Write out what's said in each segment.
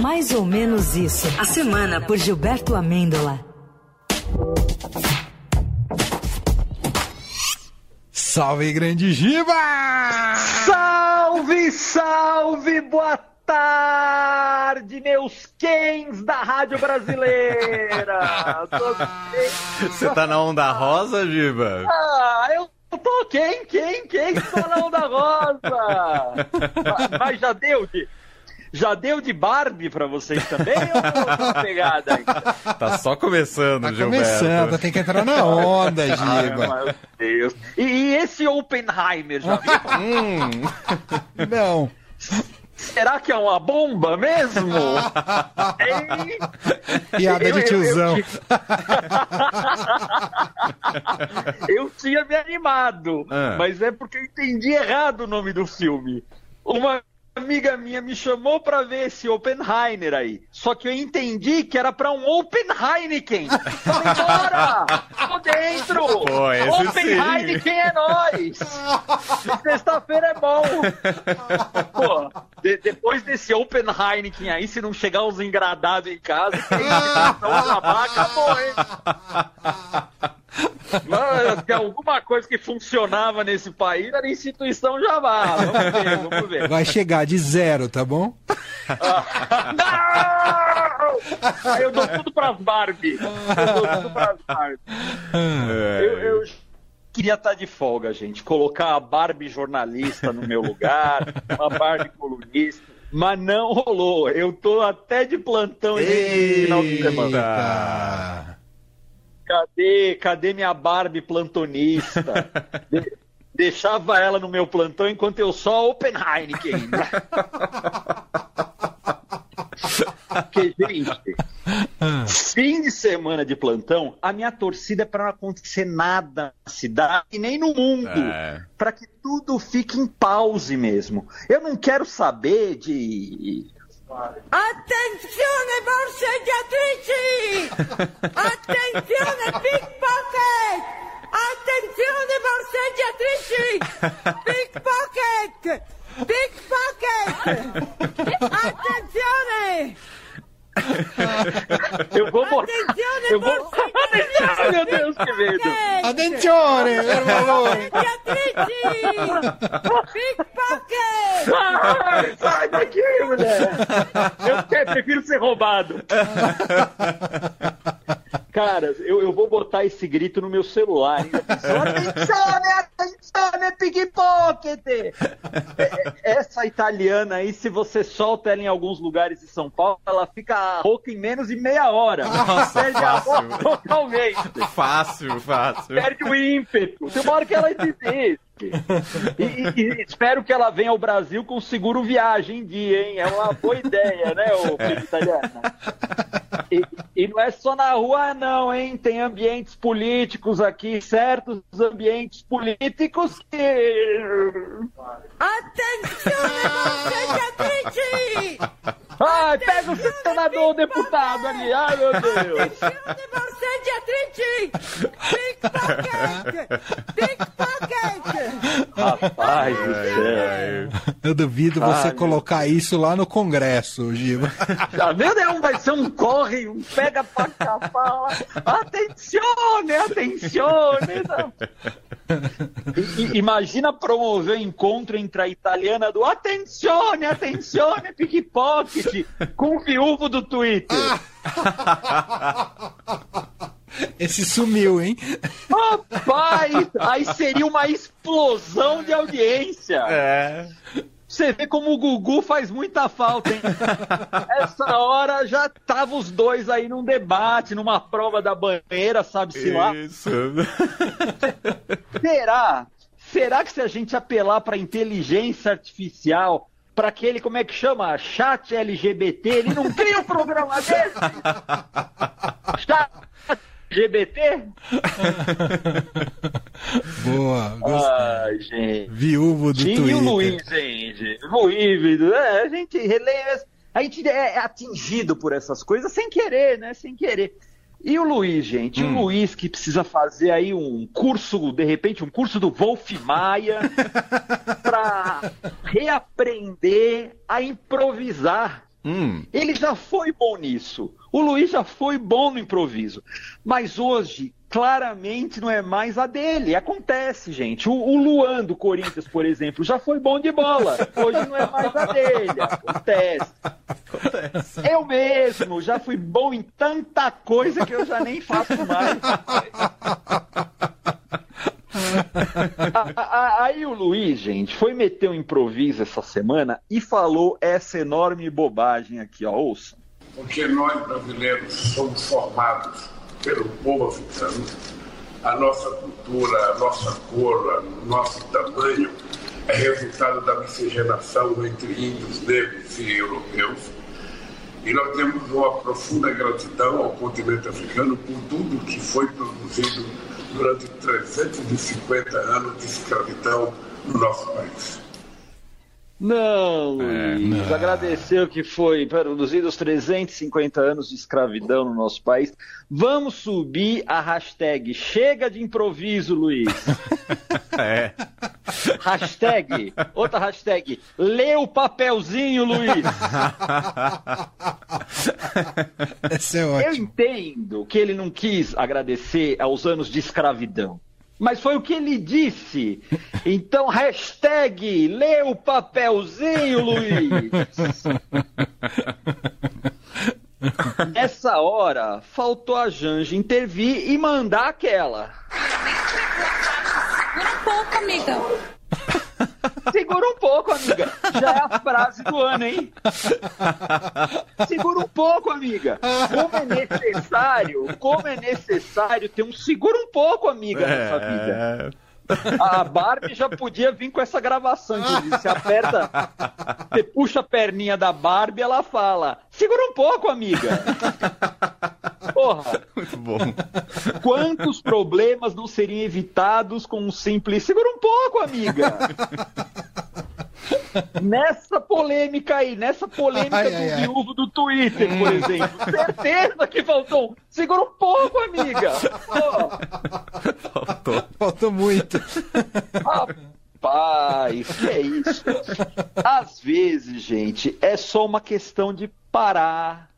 Mais ou menos isso. A semana por Gilberto Amêndola. Salve, grande Giba! Salve, salve, boa tarde, meus quens da Rádio Brasileira! Você tá na onda rosa, Giba? Ah, eu tô quem, quem, quem está na onda rosa? Mas já deu de... Já deu de Barbie pra vocês também ou tá pegada ainda? Tá só começando, Tá Gilberto. começando, tem que entrar na onda, Ai, Giba. meu Deus. E, e esse Oppenheimer, já viu? Hum, Não. Será que é uma bomba mesmo? Piada Eu- de eu- tiozão. Eu tinha me animado, Ah. mas é porque eu entendi errado o nome do filme. Uma amiga minha me chamou pra ver esse Oppenheimer aí. Só que eu entendi que era pra um Open Heineken. Falei, bora! Tô dentro! Pô, Open sim. Heineken é nóis! Sexta-feira é bom! Pô, de- depois desse Open Heineken aí, se não chegar os engradados em casa, que não acabar, acabou, hein? Tem alguma coisa que funcionava nesse país era instituição Javá. Vamos ver, vamos ver. Vai chegar de zero, tá bom? Não! Aí eu dou tudo pras Barbie. Eu dou tudo pras Barbie. é. Eu, eu queria estar de folga, gente. Colocar a Barbie jornalista no meu lugar, uma Barbie colunista. Mas não rolou. Eu tô até de plantão esse final de semana. Cadê, cadê minha Barbie plantonista? De- deixava ela no meu plantão enquanto eu só Open Heineken. Porque, gente, fim de semana de plantão, a minha torcida é para não acontecer nada na cidade e nem no mundo. É. Para que tudo fique em pause mesmo. Eu não quero saber de Attenzione borseggiatrici! Attenzione pickpocket! Attenzione borseggiatrici! Pickpocket! Pickpocket! Attenzione! Eu vou botar. Attenzione Eu vou. Ai, meu Deus, que medo! Attenzione, per favore. Borseggiatrici! Pickpocket! Ai, sai daqui, mulher! Eu prefiro ser roubado. Cara, eu, eu vou botar esse grito no meu celular. Ainda pensou, Attenzione, attenzione, pickpocket! É, é, Essa italiana aí, se você solta ela em alguns lugares de São Paulo, ela fica rouca em menos de meia hora. Nossa, Perde a fácil. voz totalmente. Fácil, fácil. Perde o ímpeto. Tem uma hora que ela desiste. E, e- espero que ela venha ao Brasil com seguro viagem em dia, hein? É uma boa ideia, né, ô filho italiano? E, e não é só na rua, não, hein? Tem ambientes políticos aqui, certos ambientes políticos que. Attenzione borseggiatrici! Ai, pega o senador ou deputado ali, ai meu Deus! Attenzione borseggiatrici! Pickpocket! Pickpocket! Rapaz do céu! Eu duvido você Ai, meu colocar isso lá no Congresso, Giba. Ah, Meu Deus, vai ser um corre, um pega pra capar. Atencione, atencione. Não. I- i- Imagina promover encontro entre a italiana do Atencione, atencione, pickpocket, com o viúvo do Twitter. Esse sumiu, hein? Rapaz, aí seria uma explosão de audiência. É. Você vê como o Gugu faz muita falta, hein? Essa hora já tava os dois aí num debate, numa prova da banheira, sabe-se lá. Isso. Será? Será que se a gente apelar para inteligência artificial, para aquele, como é que chama? Chat LGBT, ele não cria um programa desse? Chat LGBT? Boa, gostei. Ai, gente. Viúvo do e Twitter. o Luiz, gente. Luiz, é, a gente relê, a gente é atingido por essas coisas sem querer, né? Sem querer. E o Luiz, gente, o Luiz que precisa fazer aí um curso, de repente, um curso do Wolf Maia para reaprender a improvisar. Hum. Ele já foi bom nisso. O Luiz já foi bom no improviso. Mas hoje, claramente, não é mais a dele. Acontece, gente. O, o Luan do Corinthians, por exemplo, já foi bom de bola. Hoje não é mais a dele. Acontece. Eu mesmo já fui bom em tanta coisa que eu já nem faço mais. Aí o Luiz, gente, foi meter um improviso essa semana e falou essa enorme bobagem aqui, ó. Ouça. porque nós brasileiros somos formados pelo povo africano, a nossa cultura, a nossa cor, o nosso tamanho é resultado da miscigenação entre índios, negros e europeus. E nós temos uma profunda gratidão ao continente africano por tudo que foi produzido durante 350 anos de escravidão no nosso país. Não, Luiz, agradeceu que foi produzido os 350 anos de escravidão no nosso país. Vamos subir a hashtag Chega de improviso, Luiz. É. Hashtag, outra hashtag, lê o papelzinho, Luiz. Esse é Eu ótimo. entendo que ele não quis agradecer aos anos de escravidão. Mas foi o que ele disse. Então, hashtag, lê o papelzinho, Luiz. Nessa hora, faltou a Janja intervir e mandar aquela. Segura um pouco, amiga. Segura um pouco, amiga. Já é a frase do ano, hein? Segura um pouco, amiga. Como é necessário, como é necessário ter um segura um pouco, amiga, nessa vida. É. A Barbie já podia vir com essa gravação, inclusive. Você aperta, você puxa a perninha da Barbie, ela fala: segura um pouco, amiga. Porra, Muito bom. quantos problemas não seriam evitados com um simples segura um pouco, amiga. Nessa polêmica aí, nessa polêmica Ai, do ai, ai. viúvo do Twitter, por exemplo. Certeza que faltou. Segura um pouco, amiga. Faltou. Faltou muito. Rapaz, que é isso? Às vezes, gente, é só uma questão de parar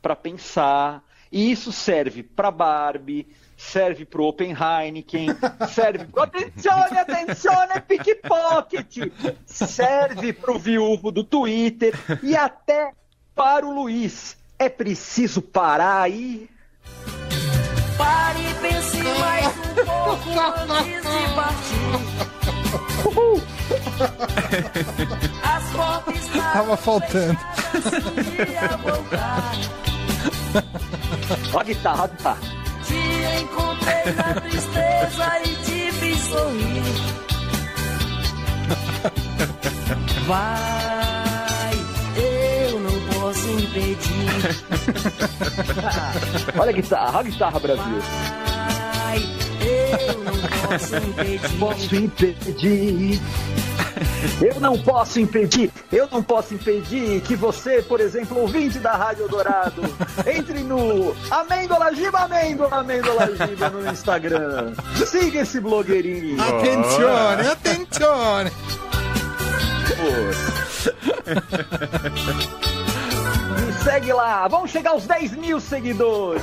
pra pensar. E isso serve pra Barbie, serve pro Open Heineken, serve pro. Atencione, atencione, pickpocket! Serve pro viúvo do Twitter e até para o Luiz. É preciso parar aí? Pare e pense mais um pouco antes de partir. Uhul. As portas Tava faltando. Ó a guitarra, ó a guitarra. Te encontrei na tristeza e te fiz sorrir. Vai, eu não posso impedir. Olha a guitarra, olha a guitarra, Brasil. Vai, eu não posso impedir. posso impedir. Eu não posso impedir, eu não posso impedir que você, por exemplo, ouvinte da Rádio Dourado, entre no Amêndola Giba, Amêndola, Amêndola Giba no Instagram. Siga esse blogueirinho. Attenzione, attenzione. Segue lá, vamos chegar aos 10 mil seguidores.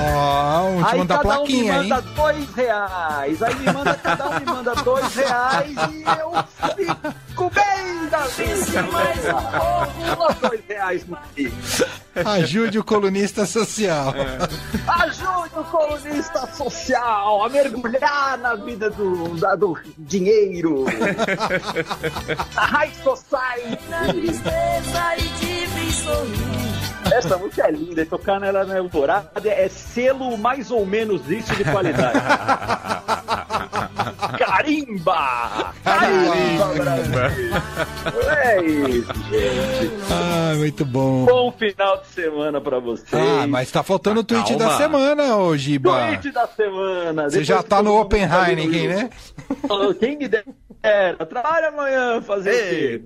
Ó, te Aí cada um me plaquinha, hein? manda dois reais. Aí me manda, cada um me manda dois reais e eu fico bem da vida. mais um pouco. dois reais no Pix. Ajude o colunista social. Ajude o colunista social a mergulhar na vida do, da- do dinheiro. A High Na Society. tristeza e sorrir. Essa música é linda, e tocar nela na Eldorado é selo mais ou menos isso de qualidade. Carimba! Carimba, Brasil! É isso, gente. Ah, muito bom. Bom final de semana pra vocês. Ah, mas tá faltando o tweet Calma. da semana, ô Giba. Tweet da semana. Você já tá no Open Heineken, né? Quem me dera. Trabalha amanhã fazer o quê?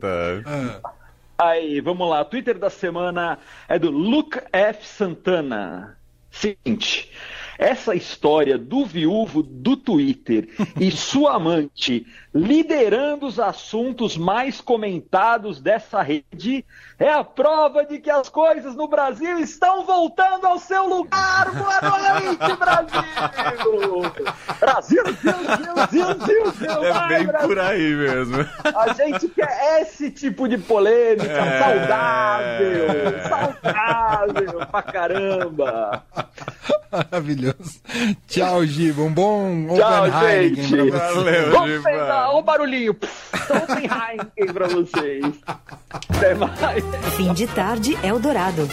Aí, vamos lá. Twitter da semana é do Luke F. Santana. Seguinte. Essa história do viúvo do Twitter e sua amante liderando os assuntos mais comentados dessa rede, é a prova de que as coisas no Brasil estão voltando ao seu lugar. Boa noite, Brasil! Brasil, Brasil, Brasil, Brasil, Brasil, É bem Brasil! por aí mesmo. A gente quer esse tipo de polêmica É. saudável, saudável pra caramba. Maravilhoso. Tchau, Giba. Um bom Tchau, Open gente. pra você. Valeu, Vamos Giba. o barulhinho. Open Heineken pra vocês. Até mais. Fim de tarde Eldorado.